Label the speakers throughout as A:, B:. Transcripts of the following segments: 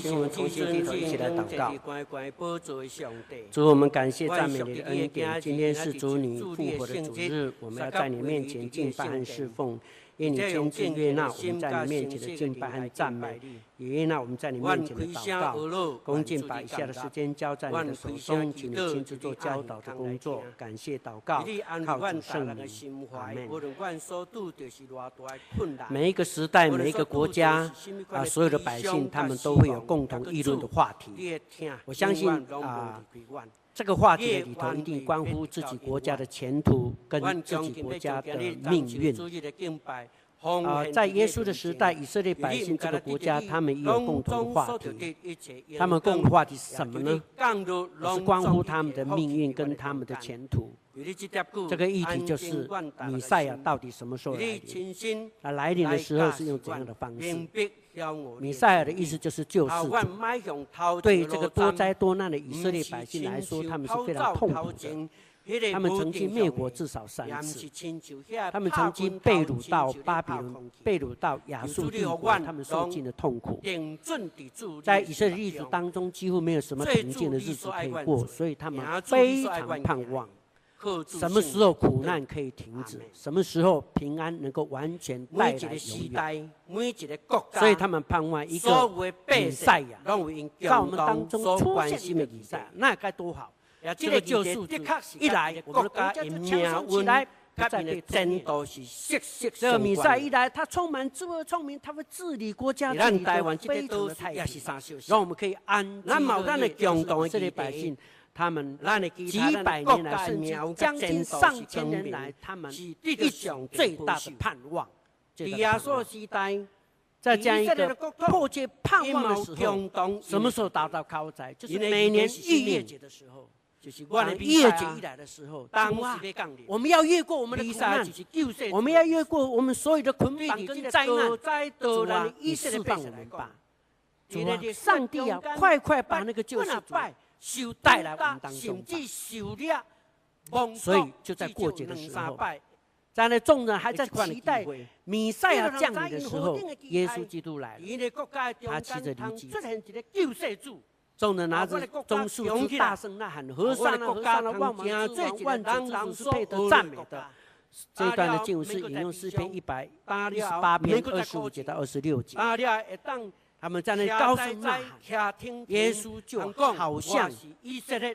A: 请我们同心低头一起来祷告。主，我们感谢赞美你的恩典。今天是主你复活的主日，我们要在你面前敬拜和侍奉。愿你亲自悦纳我们在你面前的敬拜和赞美，也悦纳我们在你面前的祷告。恭敬把以下的时间交在你的手中，请你亲自做教导的工作。感谢祷告，靠主圣名，阿门。每一个时代，每一个国家啊，所有的百姓，他们都会有共同议论的话题。我相信啊。这个话题里头一定关乎自己国家的前途跟自己国家的命运。啊，在耶稣的时代，以色列百姓这个国家，他们也有共同的话题。他们共同话题是什么呢？是关乎他们的命运跟他们的前途。这个议题就是米赛亚到底什么时候来临？啊，来临的时候是用怎样的方式？弥赛尔的意思就是救世主。对于这个多灾多难的以色列百姓来说，他们是非常痛苦的。他们曾经灭国至少三次，他们曾经被掳到巴比伦，被掳到亚述帝国，他们受尽了痛苦。在以色列历史当中，几乎没有什么平静的日子可以过，所以他们非常盼望。什么时候苦难可以停止？什么时候平安能够完全带来永远？所以他们盼望一个比赛亚，在我们当中出现一个弥赛亚，那该多好！这个救赎一来，我们国家就强盛起来，他在被是息息。这个弥赛一来，他充满智慧聪明，他会治理国家，治理得非常的太平，让我们可以安静的共同这些百姓。他们几百年来，甚至将近上千年来，他们一种最大的盼望。亚述时代，在这样一个迫切盼望的时候，什么时候达到高载？就是每年逾越节的时候，就是逾越节一来的时候，当我们要越过我们的苦难，我们要越过我们所有的捆绑跟灾难，主啊，你释放我们吧！主啊，上帝啊，快快把那个救世主。受带来我们当中，所以就在过节的时候，在那众人还在期待弥赛亚降临的时候，耶稣基督来了，他骑着驴子，众人拿着棕树枝大声呐喊：和散那，和散那，万王之王，万主之主是配得赞美的。这一段的经文是引用诗篇一百八十八篇二十五节到二十六节。他们在那高声呐喊，耶稣就好像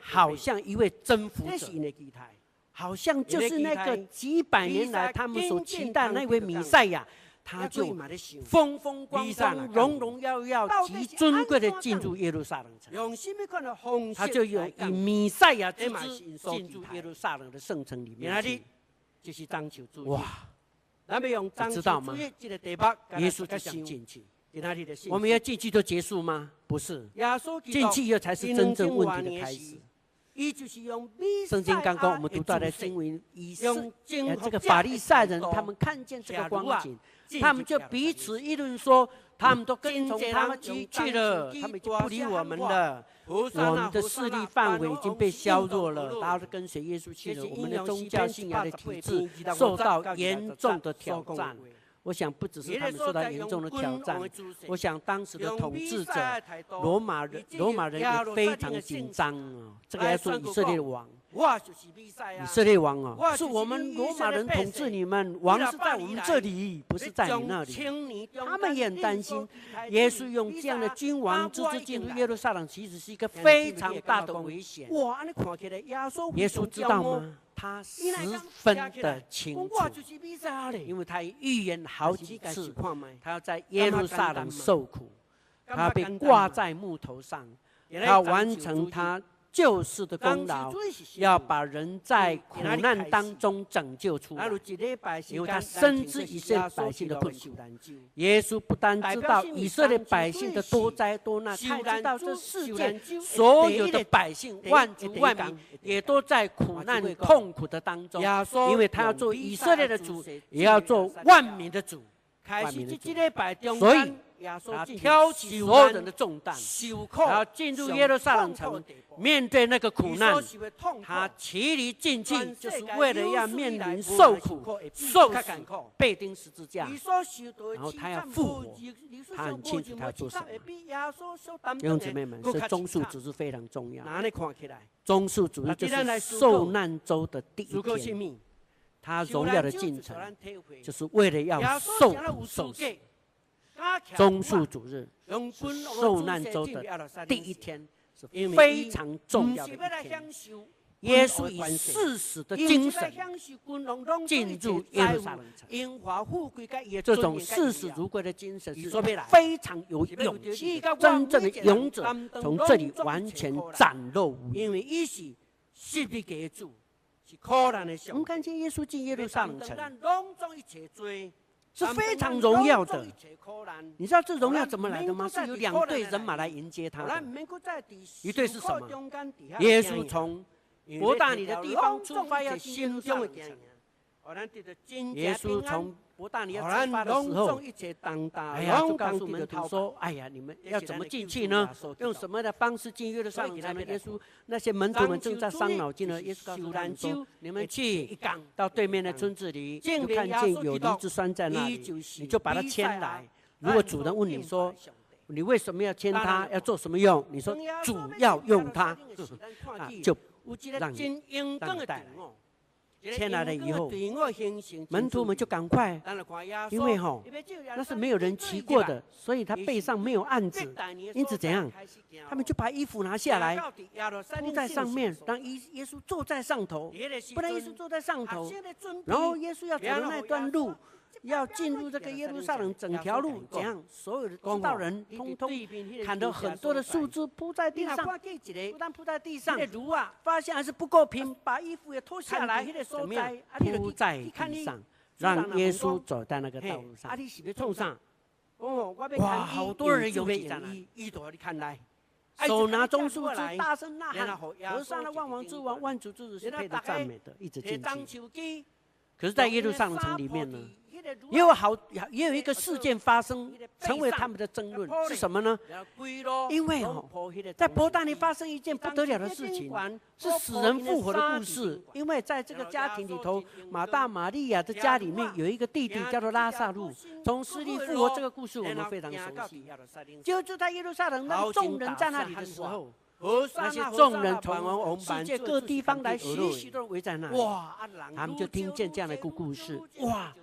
A: 好像一位征服者，好像就是那个几百年来他们所期待那位弥赛亚，他就风风光光、荣荣耀耀、极尊贵的进入耶路撒冷城，他就有以弥赛亚之姿进入耶路撒冷的圣城里面。哇！知道吗？耶稣就想进去。我们要进去就结束吗？不是，进去以后才是真正问题的开始。圣经刚刚我们读到的经文，以这个法利赛人他们看见这个光景，他们就彼此议论说，他们都跟从他们去了，他们已经不理我们了，我们的势力范围已经被削弱了，大家都跟随耶稣去了，我们的宗教信仰的体制受到严重的挑战。我想不只是他们受到严重的挑战，我想当时的统治者罗马人，罗马人也非常紧张啊。这个要说以色列王，以色列王啊，是我们罗马人统治你们，王是在我们这里，不是在你那里。他们也很担心，耶稣用这样的君王之姿进入耶路撒冷，其实是一个非常大的危险。耶稣知道吗？他十分的清楚，因为他预言好几次，他要在耶路撒冷受苦，他被挂在木头上，他要完成他。救世的功劳，要把人在苦难当中拯救出来，因为他深知以色列百姓的困苦。耶稣不单知道以色列百姓的多灾多难，他知道这世界所有的百姓万族万民也都在苦难痛苦的当中，因为他要做以色列的主，也要做万民的主。万民的主，所以。他挑起所有人的重担，然后进入耶路撒冷城，面对那个苦难，他骑驴进去，就是为了要面临受苦、受死、被钉十字架，然后他要复活，他很清楚他要做什么。弟兄姊妹们，是棕树主日非常重要。中树主日就是受难周的第一天，他荣耀的进程，就是为了要受苦受死。棕树主日，受难周的第一天是非常重要的一天。耶稣以誓死的精神进入耶路撒冷城，这种视死如归的精神是非常有勇气。真正的勇者从这里完全展露无遗。我们看见耶稣进耶路撒冷城。是非常荣耀的，你知道这荣耀怎么来的吗？是有两队人马来迎接他的。一队是什么？耶稣从伯大尼的地方出发要进耶路撒冷城。耶稣从伯大尼要出发的时候，哎呀，就告诉门徒说：“哎呀，你们要怎么进去呢？用什么的方式进耶路撒冷城呢？”耶稣那些门徒们正在伤脑筋呢。耶稣告诉他们说：“你们去到对面的村子里，就看见有梨子拴在那里，你就把它牵来。如果主人问你说，你为什么要牵它？要做什么用？你说主要用它，啊，就让你让你带来。”牵来了以后，门徒们就赶快，因为哈，那是没有人骑过的，所以他背上没有案子，因此怎样，他们就把衣服拿下来铺在上面，让耶耶稣坐在上头，不然耶稣坐在上头，然后耶稣要走的那段路。要进入这个耶路撒冷，整条路怎样？所有的知道人通通砍了很多的树枝铺在地上，不但铺在地上，发现还是不够平，把衣服也脱下来，怎么样？铺在地上，让耶稣走在那个道路上。哇，好多人有备战了，看来，手拿棕树枝，大声呐喊，和散那万王之王、万主之主是配得赞美的，一直进去。可是，在耶路撒冷城里面呢？也有好，也有一个事件发生，成为他们的争论是什么呢？因为哦，在伯大尼发生一件不得了的事情，是死人复活的故事。因为在这个家庭里头，马大、玛利亚的家里面有一个弟弟叫做拉萨路，从死里复活。这个故事我们非常熟悉。就就在耶路撒冷，让众人在那里的时候，那些众人从世界各地方来，许许多人围在那里，哇，他们就听见这样的一个故事，哇。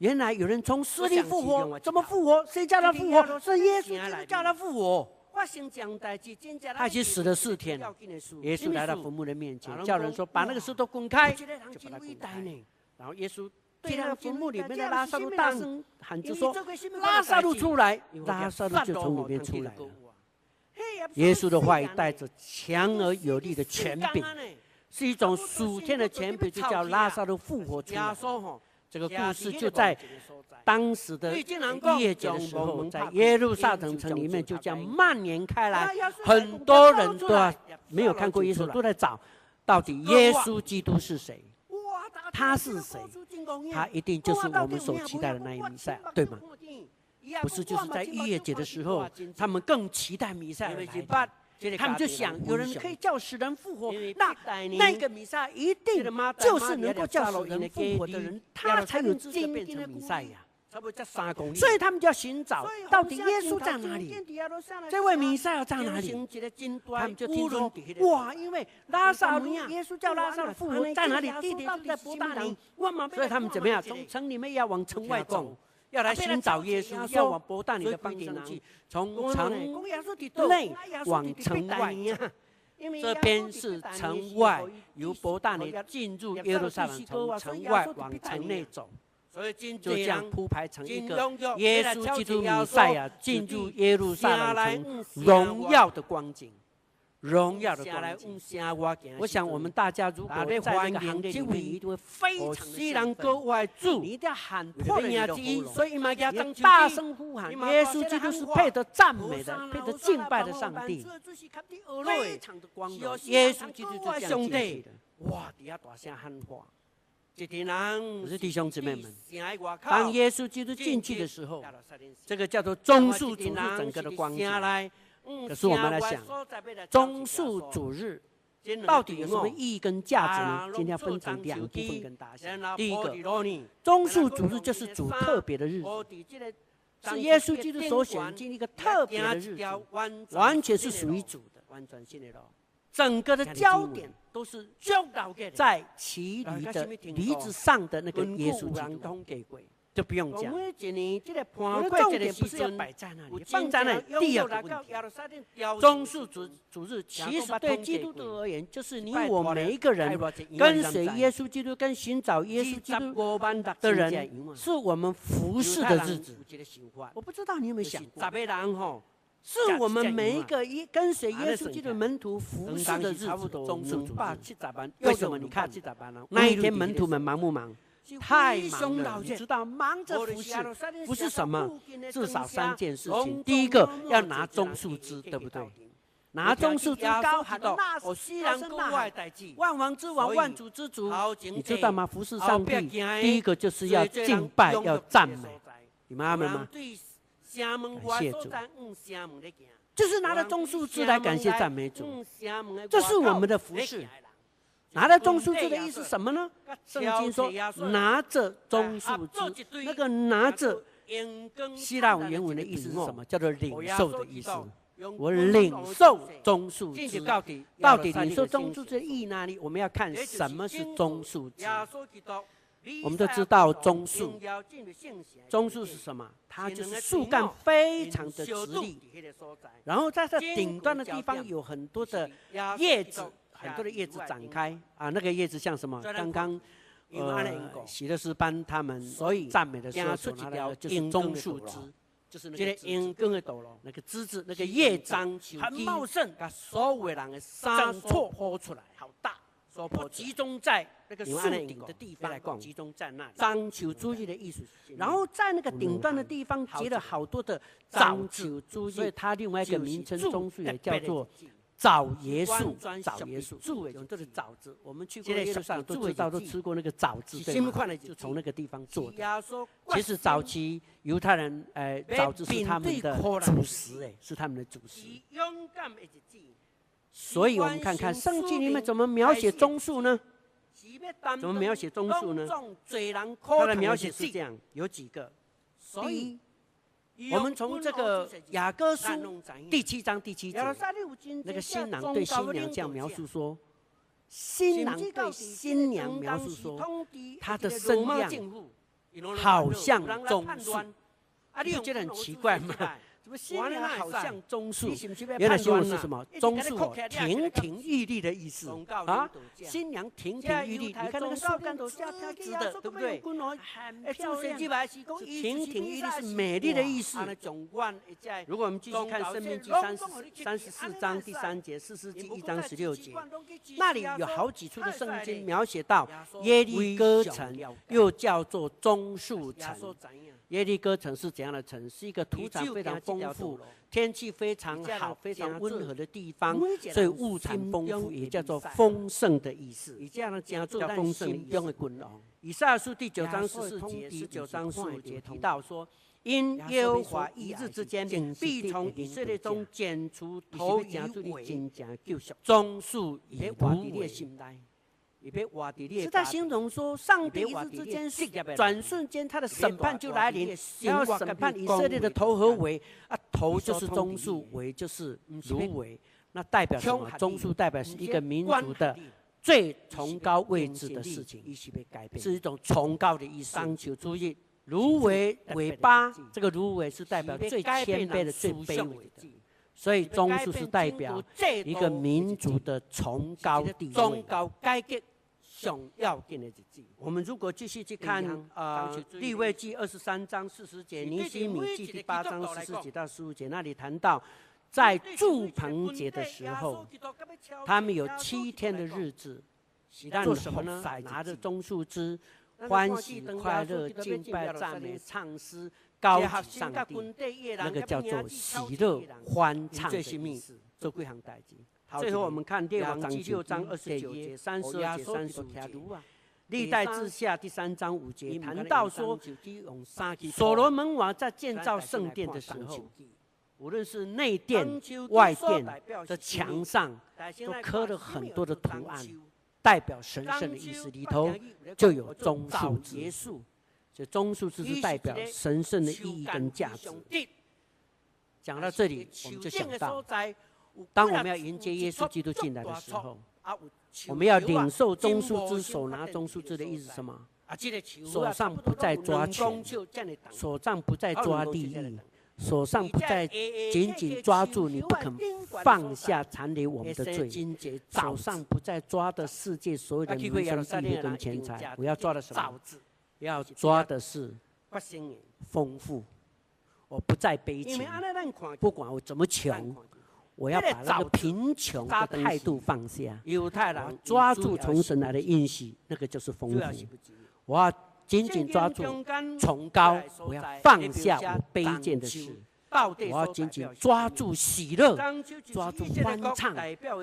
A: 原来有人从死里复活，怎么复活？谁叫他复活？是耶稣叫他复活。他已经死了四天了。耶稣来到坟墓的面前，叫人说：“把那个石头滚开。”就把它滚开。然后耶稣对那个坟墓里面的拉萨路大声喊着说：“拉萨路出来！”拉萨路就从里面出来了。耶稣的话语带着强而有力的权柄，是一种属天的权柄，就叫拉萨路复活出来。这个故事就在当时的逾越节的时候，在耶路撒冷城里面就这样蔓延开来，很多人都没有看过耶稣，都在找到底耶稣基督是谁？他是谁？他一定就是我们所期待的那一弥赛，对吗？不是，就是在逾越节的时候，他们更期待弥赛亚。他们就想，有人可以叫死人复活，那那个弥赛一定就是能够叫死人复活的人，他才有资格变成弥赛亚。所以他们就要寻找，到底耶稣在哪里？这位弥赛亚在哪里？他们就听说，哇，因为拉萨路，耶稣叫拉萨路复活在哪里？弟弟在伯大尼，所以他们怎么样？从城里面要往城外走。要来寻找耶稣，要往伯大尼的方向去，从城内往城外。这边是城外，由伯大尼进入耶路撒冷，从城外往城内走。就这样铺排成一个耶稣基督弥赛亚进入耶路撒冷城荣耀的光景。荣耀的光景，我想我们大家如果在这个行列里面，一定会非常的兴奋。你一定要喊破你的音，所以嘛，要大声呼喊：耶稣基督是配得赞美的，配得敬拜的上帝。非常的光荣，耶稣基督就这样进去的。哇，底下大声喊话，我是弟兄姊妹们，当耶稣基督进去的时候，这个叫做棕树主日整个的光景。可是我们来想，中述主日到底有什么意义跟价值呢？今天要分成两部分跟大家讲。第一个，中述主日就是主特别的日子，是耶稣基督所选进一个特别的日子，完全是属于主的，完全整个的焦点都是在骑驴的驴子上的那个耶稣基督，就不用讲。我们的重点不是要摆在那里，放在那里。第二个问题，主主日其实对基督徒而言，就是你我每一个人跟随耶稣基督、跟寻找耶稣基督的人，是我们服侍的日子。我不知道你有没有想过。是我们每一个一跟随耶稣基督门徒服侍的日子，棕树主日。为什么？你看那一天门徒们忙不忙？太忙了，你知道，忙着服侍，不是什么？至少三件事情。第一个要拿中树枝，对不对？拿中树枝高喊道：“我西然国外万王之王，万主之主。”你知道吗？服侍上帝，第一个就是要敬拜，要赞美。你们阿们吗？感谢主，就是拿着中树枝来感谢赞美主，这是我们的服事。拿着棕树枝的意思是什么呢？圣经说拿着棕树枝，那个拿着希腊文原文的意思是什么？叫做领受的意思。我领受棕树枝，到底领受棕树枝的意义哪里？我们要看什么是棕树枝。我们都知道棕树，棕树是什么？它就是树干非常的直立，然后在这顶端的地方有很多的叶子，很多的叶子展开啊，那个叶子像什么？刚刚呃，喜乐诗班他们所以赞美的时候所拿的就是棕树枝，就是那个鹰根的斗那个枝子，那个叶子很茂盛，把所有人的山错坡出来，好大。不集中在那个树顶的地方，集中在那里。樟树主义的艺术，然后在那个顶端的地方结了好多的樟树主义，所以它另外一个名称棕树也叫做枣椰树。枣椰树，用这是枣子，我们去过耶路撒冷都知道，都吃过那个枣子，对吗？就从那个地方做的。其实早期犹太人，呃，枣子是他们的主食，哎，是他们的主食。所以我们看看圣经里面怎么描写棕树呢？怎么描写棕树呢？它的描写是这样，有几个。第一，我们从这个雅各书第七章第七节，那个新郎对新娘这样描述说：新郎对新娘描述说，他的身量好像棕树。你不觉得很奇怪吗？完了，好像棕树。原来新闻是什么？棕树亭亭玉立的意思啊！新娘亭亭玉立，你看那个树干都是直的，对不对？哎，亭亭玉立是美丽的意思。如果我们继续看《生命记》三十三十四章第三节，《四世纪》一章十六节，那里有好几处的圣经描写到耶利哥城，又叫做棕树城。耶利哥城是怎样的城？是一个土产非常丰富、天气非常好、非常温和的地方，所以物产丰富，也叫做丰盛的意思。以这样的家族丰盛，以赛亚书第九章十四节、十九章十五节提到说：“因耶和华一日之间，必从以色列中剪除头与尾，中树以芦苇。”是在形容说，上帝一日之间，转瞬间，他的审判就来临，要审判以色列的头和尾。啊，头就是棕树，尾就是芦苇。那代表什么？棕树代表是一个民族的最崇高位置的事情，是一种崇高的意思。当求注意，芦苇尾巴，这个芦苇是代表最谦卑的、最卑微的。所以棕树是代表一个民族的崇高地位。想要定的日子。我们如果继续去看啊，呃《利未记》二十三章四十节，《尼西米记》第八章十四节到十五节，那里谈到，在祝棚节的时候，他们有七天的日子，做什么呢？拿着棕树枝，欢喜快乐，敬拜赞美，唱诗，高举上帝，那个叫做喜乐欢唱的意思。做几项代志。最后我们看《列王纪》六章二十九节、三十二节、三十五节，历代志下第三章五节谈到说，所罗门王在建造圣殿的时候，无论是内殿、外殿的墙上，都刻了很多的图案，代表神圣的意思。里头就有棕树枝，这棕树枝是代表神圣的意义跟价值。讲到这里，我们就想到，当我们要迎接耶稣基督进来的时候。我们要领受中枢之，手拿中枢之的意思是什么？手上不再抓钱，手上不再抓利益，手上不再紧紧抓住你不肯放下残留我们的罪，手上不再抓的世界所有的名声地位跟钱财，我要抓的什么？要抓的是丰富，我不再悲情，不管我怎么穷。我要把那个贫穷的态度放下，抓住从神来的应许，那个就是丰富。我要紧紧抓住崇高，我要放下我卑贱的事。我要紧紧抓住喜乐，抓住欢畅，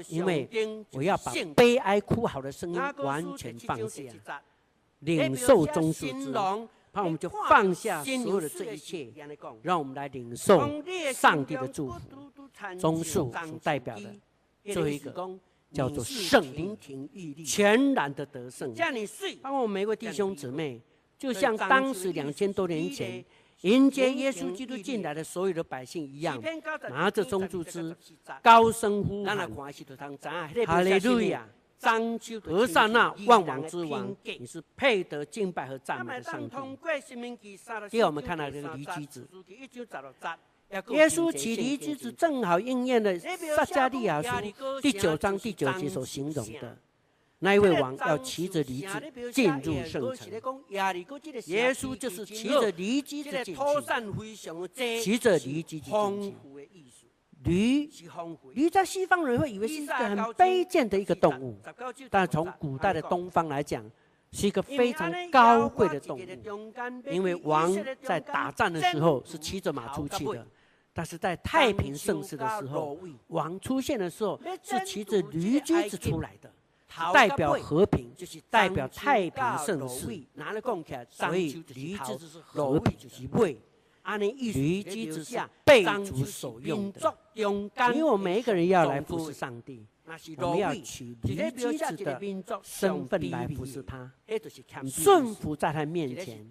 A: 因为我要把悲哀哭嚎的声音完全放下，领受棕树枝，那我们就放下所有的这一切，让我们来领受上帝的祝福。棕树所代表的最后一个叫做圣灵，全然的得胜。包括我们每位弟兄姊妹，就像当时两千多年前迎接耶稣基督进来的所有的百姓一样，拿着棕树枝，高声呼喊：“哈利路亚！和散那万王之王，你是配得敬拜和赞美的上帝。”第二，我们看到这个驴駒子。耶稣骑驴駒子，正好应验了撒迦利亚书第九章第九节所形容的那一位王要骑着驴子进入圣城。耶稣就是骑着驴駒子进去，骑着驴駒子驴，驴在西方人会以为是一个很卑贱的一个动物，但从古代的东方来讲，是一个非常高贵的动物，因为王在打仗的时候是骑着马出去的。但是在太平盛世的时候，王出现的时候是骑着驴驹子出来的，代表和平，代表太平盛世。所以驴子是和平之辈，驴駒子是被主所用的。因为我们每一个人要来服侍上帝。我们要取驴駒子的身份来服侍他，顺服在他面前，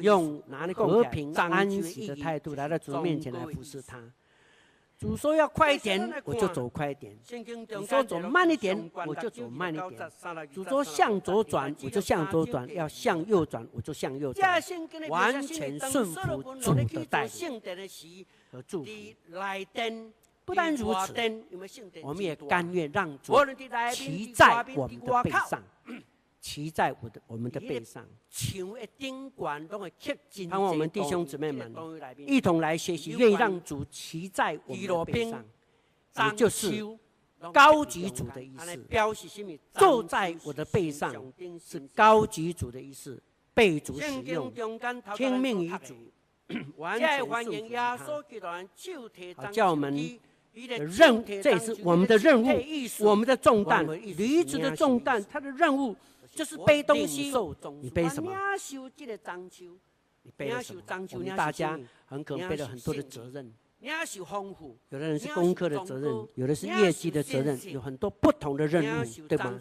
A: 用和平安息的态度来到主面前来服侍他。主说要快一点，我就走快一点；主说走慢一点，我就走慢一点；主说向左转，我就向左转；要向右转，我就向右转。完全顺服主的带领和祝福。不但如此，我们也甘愿让主骑在我们的背上，骑在我的我们的背上。让我们弟兄姊妹们一同来学习，愿意让主骑在我们的背上，也就是高级主的意思。坐在我的背上是高级主的意思，被主使用，听命于主，完全顺服他。好，叫我们。任务，这也是我们的任务，我们的重担，驴子的重担，他的任务就是背东西。你背什么？你背了什么？我们大家很可能背了很多的责任。有的人是功课的责任，有的是业绩的责任，有很多不同的任务，对吗？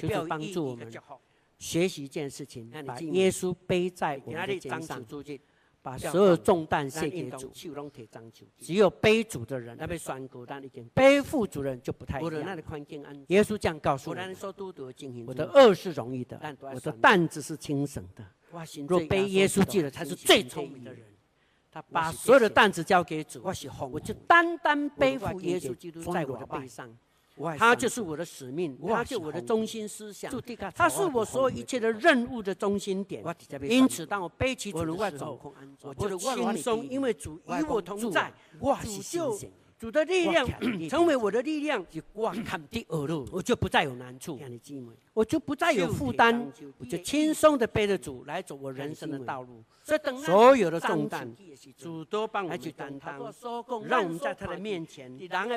A: 就是帮助我们学习一件事情，把耶稣背在我们的肩上。把所有重担卸给主，只有背主的人，背负主的人就不太一样。耶稣这样告诉我：我的轭是容易的，我的担子是轻省的。若背耶稣记的，才是最聪明的人。他把所有的担子交给主，我就单单背负耶稣基督在我的背上。他就是我的使命，他就是我的中心思想，他是我所有一切的任务的中心点。因此，当我背起主的时候，我就轻松，因为主与我同在，主就主的力量 成为我的力量，我看的恶路，我就不再有难处，我就不再有负担，我就轻松的背着主来走我人生的道路。所以，所有的重担，主都帮我们去担当，让我们在他的面前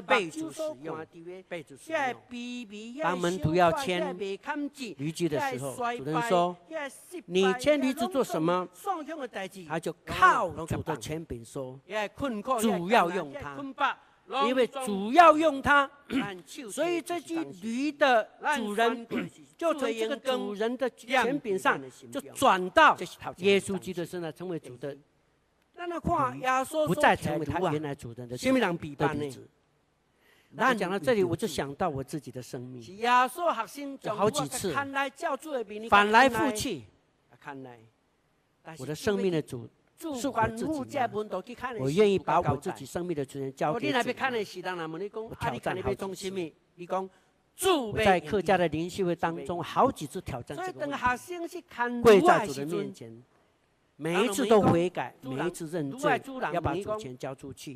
A: 被主使用，被主使用。当门徒要牵驴子的时候，主人说：“你牵驴子做什么？”他就靠主的权柄说：“主要用它。”因为主要用它，所以这只驴的主人就从这个主人的权柄上就转到耶稣基督身上，成为主的，不再成为他原来主人的生命比班呢。那讲到这里，我就想到我自己的生命，有好几次翻来覆去，我的生命的主。是我自己，我愿意把我自己生命的主权交给你。我挑战我在客家的灵修会当中，好几次挑战这个，跪在主的面前。每一次都悔改，每一次认罪，要把主权交出去。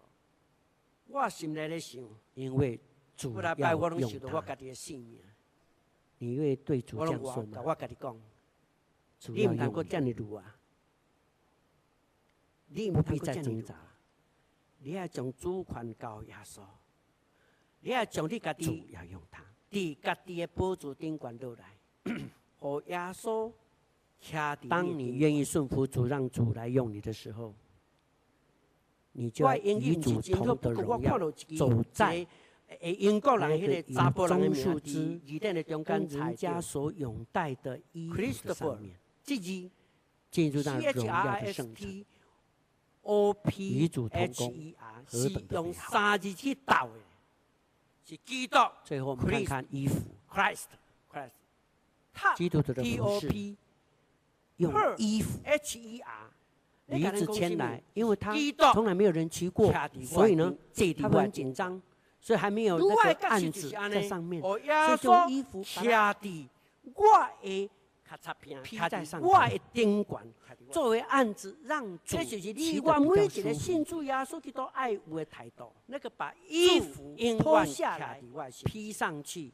A: 我心里在想，因为主要用它。你愿意对主这样说吗？主要用它。你不必再挣扎，你要将主权交耶稣，你要将你家己主要用它，在家己的宝座顶管落来，和耶稣。当你愿意顺服主，让主来用你的时候，你就与主同得荣耀，走在英国人那个以棕树枝跟人家所拥戴的衣服的上面，进入那荣耀的圣城。与主同工，何等的是基督！最后我们看看衣服，，Christ，Christ，基督徒的服饰。用衣服驴子牵来，因为他从来没有人骑过，所以呢，他很紧张，所以还没有那个案子在上面，所以用衣服卡的我的披在上面，作为案子让主骑的比较舒服。那个把衣服脱下来披上去，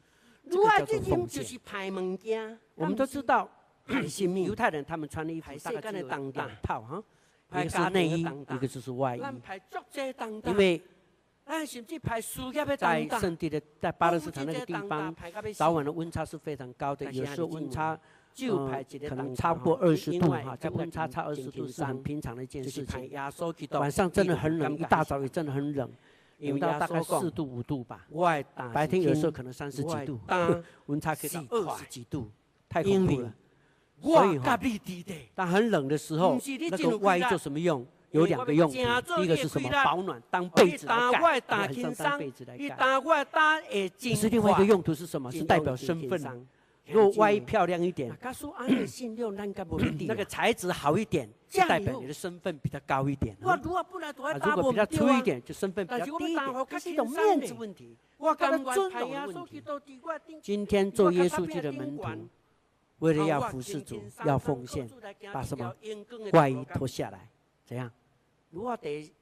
A: 这个叫做奉献。我们都知道。犹太人他们穿的衣服大概是两套哈，一个是内衣，一个就是外衣。因为在圣地的在巴勒斯坦那个地方，早晚的温差是非常高的，有时候温差就可能超过二十度哈，在温差差二十度是很平常的一件事情。晚上真的很冷，一大早也真的很冷，有到大概四度五度吧。白天有时候可能三十几度，温差可以到二十几度，太恐怖了。所以哈，但很冷的时候，那个外衣做什么用？有两个用途。第一个是什么？保暖，当被子来盖。晚上当被子来盖。可是另外一个用途是什么？是代表身份。如果外衣漂亮一点，那个材质好一点，就代表你的身份比较高一点。啊，如果比较粗一点，就身份比较低一点。这是一种面子问题，我跟尊荣的问题。今天做耶稣基督的门徒。为了要服侍主，要奉献，把什么外衣脱下来，怎样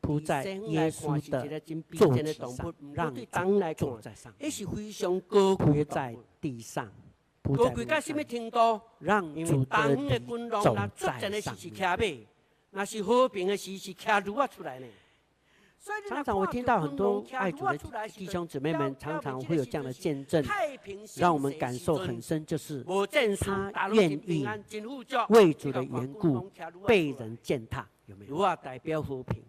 A: 铺在耶稣的座子上，让当来坐在上面，铺在地上，铺在地上，让主的灵走在上面。那是和平的时时，卡如啊出来呢。常常我听到很多爱主的弟兄姊妹们，常常会有这样的见证，让我们感受很深，就是他愿意为主的缘故被人践踏，有没有？代表和平，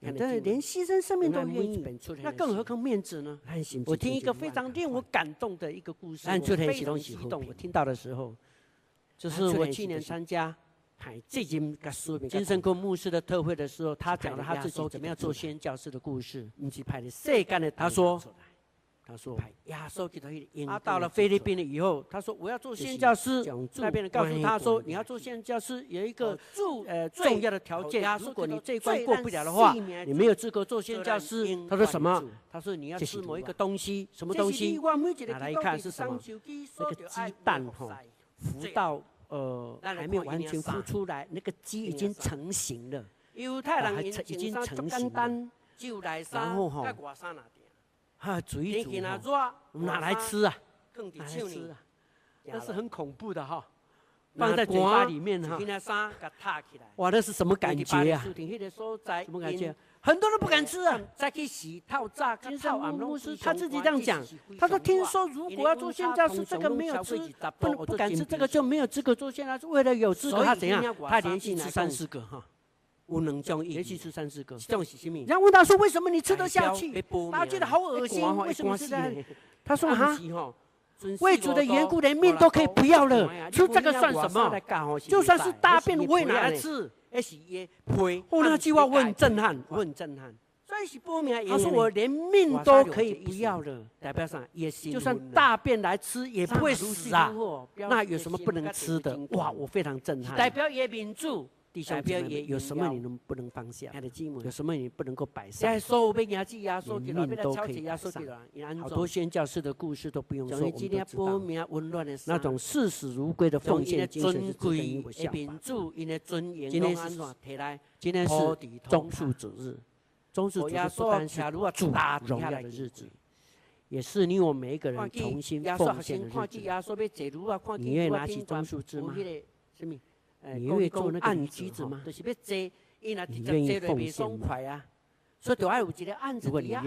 A: 真的连牺牲生命都愿意，那更何况面子呢？我听一个非常令我感动的一个故事，我非常激动。我听到的时候，就是我去年参加最近金圣坤牧师的特会的时候，他讲了他自己怎么样做宣教士的故事。他说。他说：“他到了菲律宾了以后，他说我要做宣教师。那边人告诉他说，你要做宣教师有一个呃重要的条件，如果你这一关过不了的话，你没有资格做宣教师。他说什么？他说你要吃某一个东西，什么东西？拿来一看是什么？那个鸡蛋哈，浮到呃还没有完全孵出来，那个鸡已经成型了，还已经成型了。然后哈。”哈，煮一煮，我们拿来吃啊，拿来吃啊，那是很恐怖的哈，放在嘴巴里面哈，哇，那是什么感觉呀？什么感觉？很多人不敢吃啊，再去洗套炸，金圣坤牧师他自己这样讲，他说听说如果要做宣教士，这个没有吃，不不敢吃这个就没有资格做宣教士，为了有资格他怎样？他连续吃三四个哈。无能将连续吃三四个，这种是什么？然后问他说：“为什么你吃得下去？”大家觉得好恶心，为什么是这样？他说：“哈，为主的缘故，连命都可以不要了，吃这个算什么？就算是大便我也拿来吃。”后那句话我很震撼，我很震撼。他说：“我连命都可以不要了，代表啥？就算大便来吃也不会死啊！那有什么不能吃的？哇，我非常震撼。代表也民主。”弟兄姊妹，有什么你能不能放下？有什么你不能够摆上？命都可以上。好多宣教士的故事都不用说，我们都知道。那种视死如归的奉献精神是值得引以效法。今天是今天是中树主日，中树主日不单是主荣耀的日子，也是你我每一个人重新奉献的日子。你愿意拿起棕树枝吗？你愿意做那个案子吗？你愿意奉献啊？所以都要有这个案子。如果你愿意，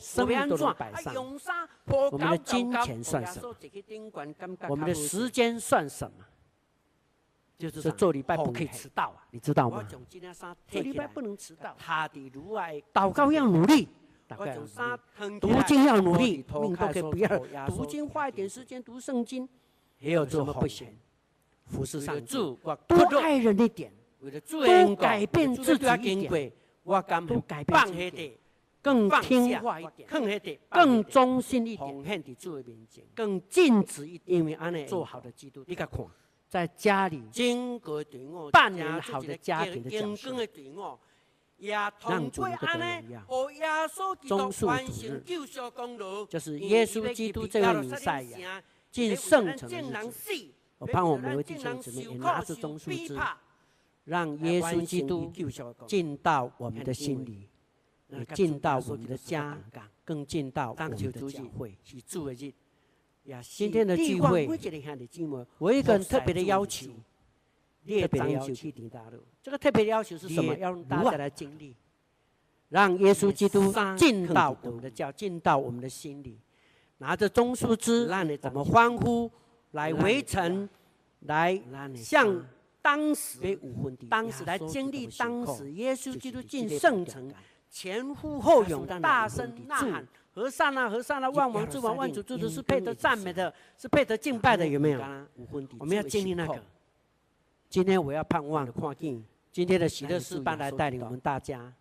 A: 生命都能摆上。我们的金钱算什么？我们的时间算什么？就是做礼拜不可以迟到啊！你知道吗？做礼拜不能迟到。祷告要努力，读经要努力，命都可以不要。读经花一点时间读圣经，也有这么不行。服侍上主，多爱人一点，多改变自己一点，多改变自己，更听话一点，更忠心一点，更尽职一点，因为安内做好的基督徒，你看，在家里扮演好的家庭的角色，让主的荣耀，棕树主日，就是耶稣基督这位弥赛亚进圣城的日子。我盼望我们每位弟兄姊妹也拿着棕树枝，让耶稣基督进到我们的心里，也进到我们的家，更进到我们的教会。今天的聚会，我有一个特别的要求，特别的要求。这个特别的要求是什么？要让大家来经历，让耶稣基督进到我们的教，进到我们的心里，拿着棕树枝，让你怎么欢呼？来围城，来向当时，当时来经历当时耶稣基督进圣城，前呼后拥，大声呐喊：和善啊，和善啊，万王之王，万主之主，是配得赞美的，是配得敬拜的，有没有？我们要经历那个。今天我要盼望今天的喜乐诗班来带领我们大家。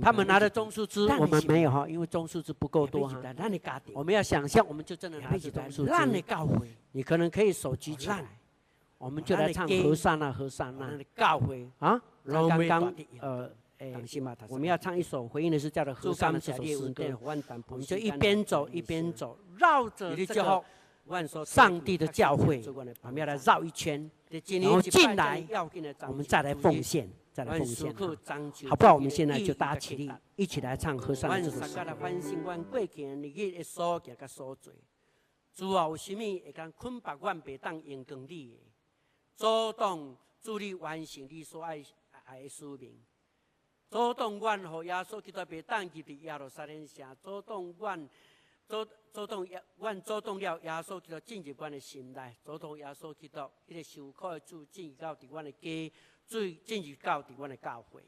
A: 他们拿的棕树枝，我们没有哈，因为棕树枝不够多哈。我们要想象，我们就真的拿起棕树枝。你可能可以手举起来，我们就来唱和尚那，和散那。啊，刚刚呃，哎，我们要唱一首回应的是叫做《和散那》这首诗歌。我们就一边走一边走，绕着这个上帝的教会，我们要来绕一圈，然后进来，我们再来奉献。再来奉献，好不好？我们现在就大家起立，一起来唱和散那这首诗。主啊，有什么会讲困白万别当应供你的？主动助力完成你所爱爱的使命。主动阮和耶稣基督别当记的耶路撒冷城。主动阮主主动愿愿主动了耶稣基督进入阮的心内。主动耶稣基督迄个受苦的主进入到伫阮的家。最进入到伫阮的教会，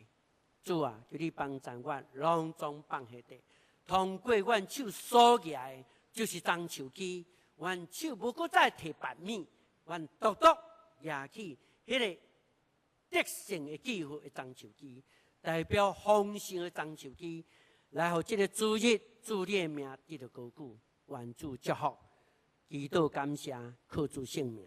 A: 主啊，求你帮助阮，拢总放下的，通过阮手所举的，就是张树枝，阮手无搁再提白米，阮独独举起迄个得胜的机会的樟树枝，代表丰盛的张树枝，来互这个主日主你的名得到高举，愿主祝福，祈祷感谢，靠主圣名。